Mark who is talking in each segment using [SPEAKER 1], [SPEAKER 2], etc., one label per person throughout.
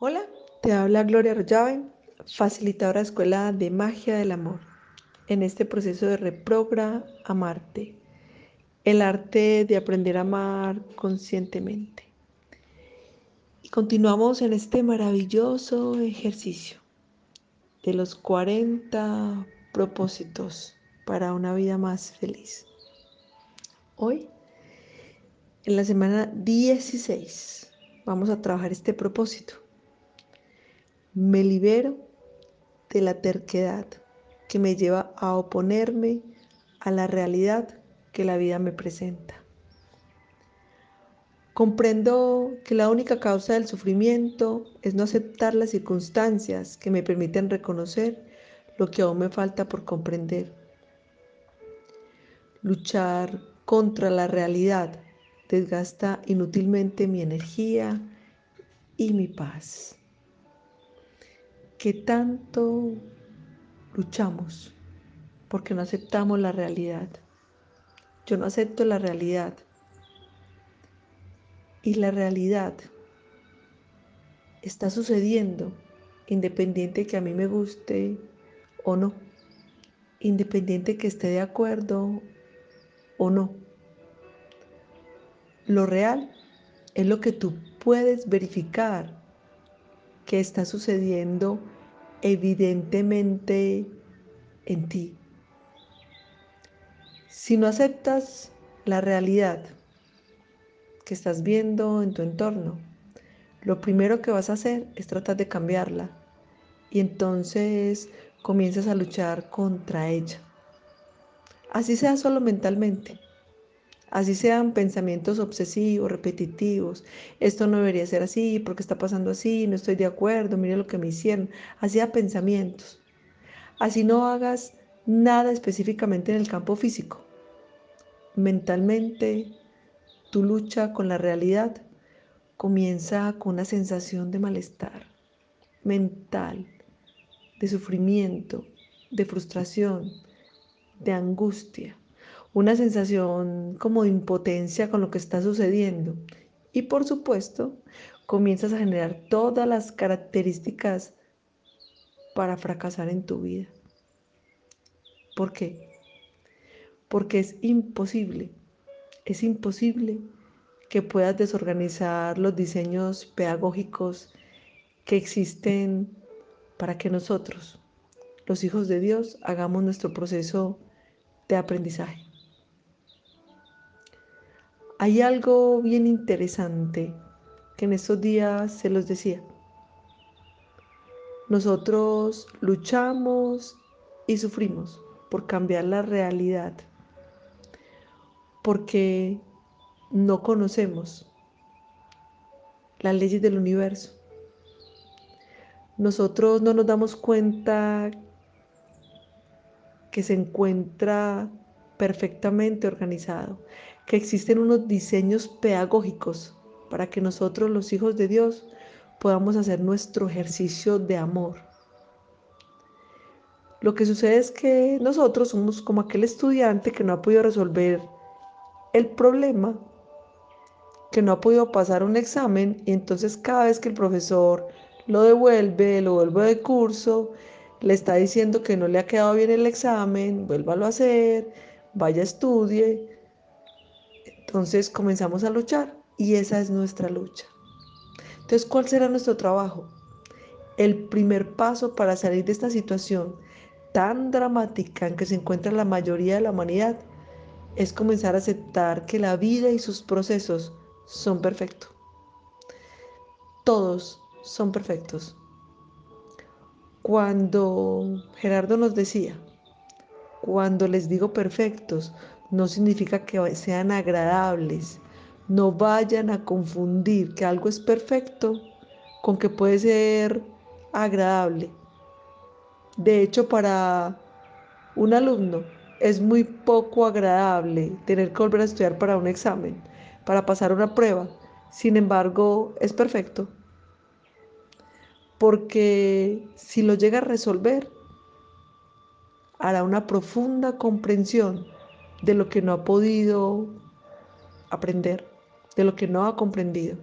[SPEAKER 1] Hola, te habla Gloria Arroyave, facilitadora de Escuela de Magia del Amor, en este proceso de reprogra amarte, el arte de aprender a amar conscientemente. Y continuamos en este maravilloso ejercicio de los 40 propósitos para una vida más feliz. Hoy, en la semana 16, vamos a trabajar este propósito me libero de la terquedad que me lleva a oponerme a la realidad que la vida me presenta. Comprendo que la única causa del sufrimiento es no aceptar las circunstancias que me permiten reconocer lo que aún me falta por comprender. Luchar contra la realidad desgasta inútilmente mi energía y mi paz que tanto luchamos porque no aceptamos la realidad. Yo no acepto la realidad. Y la realidad está sucediendo independiente que a mí me guste o no, independiente que esté de acuerdo o no. Lo real es lo que tú puedes verificar que está sucediendo evidentemente en ti. Si no aceptas la realidad que estás viendo en tu entorno, lo primero que vas a hacer es tratar de cambiarla y entonces comienzas a luchar contra ella. Así sea solo mentalmente. Así sean pensamientos obsesivos, repetitivos. Esto no debería ser así, porque está pasando así, no estoy de acuerdo, mire lo que me hicieron. Así a pensamientos. Así no hagas nada específicamente en el campo físico. Mentalmente, tu lucha con la realidad comienza con una sensación de malestar mental, de sufrimiento, de frustración, de angustia una sensación como de impotencia con lo que está sucediendo. Y por supuesto, comienzas a generar todas las características para fracasar en tu vida. ¿Por qué? Porque es imposible, es imposible que puedas desorganizar los diseños pedagógicos que existen para que nosotros, los hijos de Dios, hagamos nuestro proceso de aprendizaje. Hay algo bien interesante que en estos días se los decía. Nosotros luchamos y sufrimos por cambiar la realidad, porque no conocemos las leyes del universo. Nosotros no nos damos cuenta que se encuentra perfectamente organizado, que existen unos diseños pedagógicos para que nosotros los hijos de Dios podamos hacer nuestro ejercicio de amor. Lo que sucede es que nosotros somos como aquel estudiante que no ha podido resolver el problema, que no ha podido pasar un examen y entonces cada vez que el profesor lo devuelve, lo vuelve de curso, le está diciendo que no le ha quedado bien el examen, vuélvalo a hacer, vaya estudie entonces comenzamos a luchar y esa es nuestra lucha. Entonces, ¿cuál será nuestro trabajo? El primer paso para salir de esta situación tan dramática en que se encuentra la mayoría de la humanidad es comenzar a aceptar que la vida y sus procesos son perfectos. Todos son perfectos. Cuando Gerardo nos decía, cuando les digo perfectos, no significa que sean agradables. No vayan a confundir que algo es perfecto con que puede ser agradable. De hecho, para un alumno es muy poco agradable tener que volver a estudiar para un examen, para pasar una prueba. Sin embargo, es perfecto. Porque si lo llega a resolver, hará una profunda comprensión de lo que no ha podido aprender, de lo que no ha comprendido.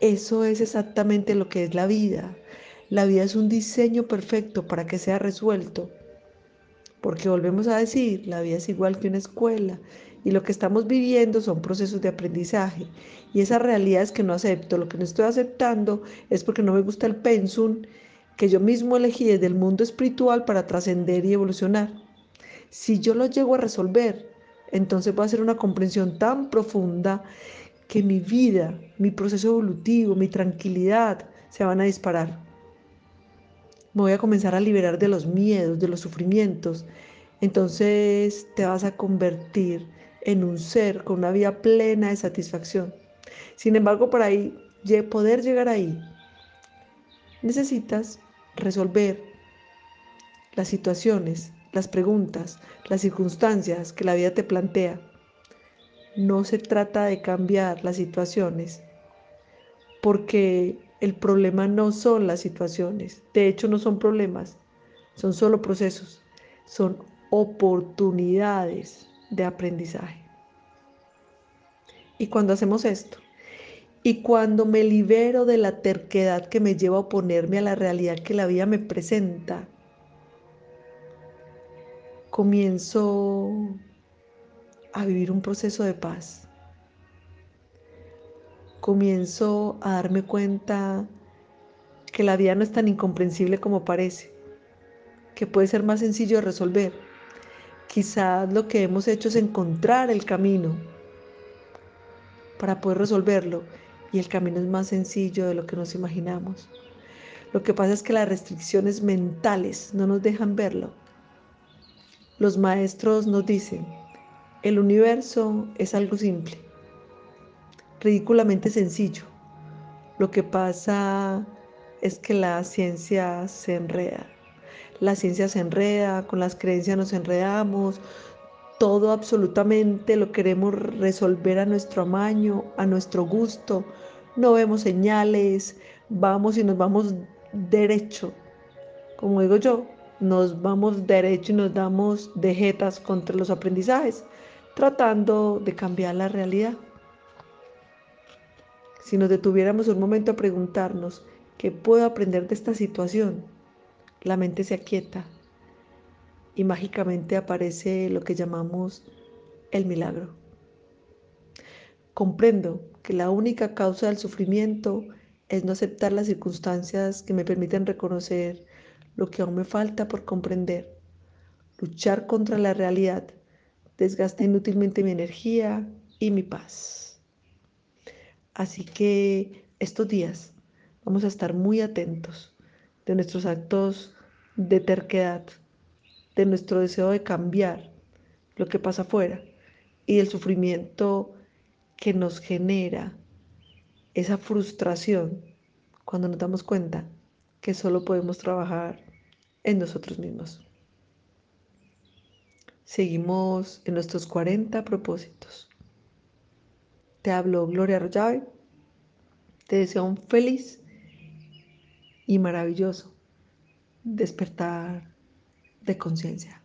[SPEAKER 1] Eso es exactamente lo que es la vida. La vida es un diseño perfecto para que sea resuelto. Porque volvemos a decir, la vida es igual que una escuela y lo que estamos viviendo son procesos de aprendizaje. Y esa realidad es que no acepto. Lo que no estoy aceptando es porque no me gusta el pensum que yo mismo elegí desde el mundo espiritual para trascender y evolucionar. Si yo lo llego a resolver, entonces va a ser una comprensión tan profunda que mi vida, mi proceso evolutivo, mi tranquilidad se van a disparar. Me voy a comenzar a liberar de los miedos, de los sufrimientos. Entonces te vas a convertir en un ser con una vida plena de satisfacción. Sin embargo, para ahí, poder llegar ahí, necesitas resolver las situaciones, las preguntas, las circunstancias que la vida te plantea. No se trata de cambiar las situaciones, porque el problema no son las situaciones, de hecho no son problemas, son solo procesos, son oportunidades de aprendizaje. Y cuando hacemos esto, y cuando me libero de la terquedad que me lleva a oponerme a la realidad que la vida me presenta, comienzo a vivir un proceso de paz. Comienzo a darme cuenta que la vida no es tan incomprensible como parece, que puede ser más sencillo de resolver. Quizás lo que hemos hecho es encontrar el camino para poder resolverlo y el camino es más sencillo de lo que nos imaginamos. Lo que pasa es que las restricciones mentales no nos dejan verlo. Los maestros nos dicen, el universo es algo simple, ridículamente sencillo. Lo que pasa es que la ciencia se enreda. La ciencia se enreda, con las creencias nos enredamos, todo absolutamente lo queremos resolver a nuestro amaño, a nuestro gusto. No vemos señales, vamos y nos vamos derecho. Como digo yo, nos vamos derecho y nos damos de jetas contra los aprendizajes tratando de cambiar la realidad. Si nos detuviéramos un momento a preguntarnos, ¿qué puedo aprender de esta situación? La mente se aquieta y mágicamente aparece lo que llamamos el milagro. Comprendo que la única causa del sufrimiento es no aceptar las circunstancias que me permiten reconocer lo que aún me falta por comprender, luchar contra la realidad desgaste inútilmente mi energía y mi paz. Así que estos días vamos a estar muy atentos de nuestros actos de terquedad, de nuestro deseo de cambiar lo que pasa afuera y del sufrimiento que nos genera esa frustración cuando nos damos cuenta que solo podemos trabajar en nosotros mismos. Seguimos en nuestros 40 propósitos. Te hablo Gloria Arroyave. Te deseo un feliz y maravilloso despertar de conciencia.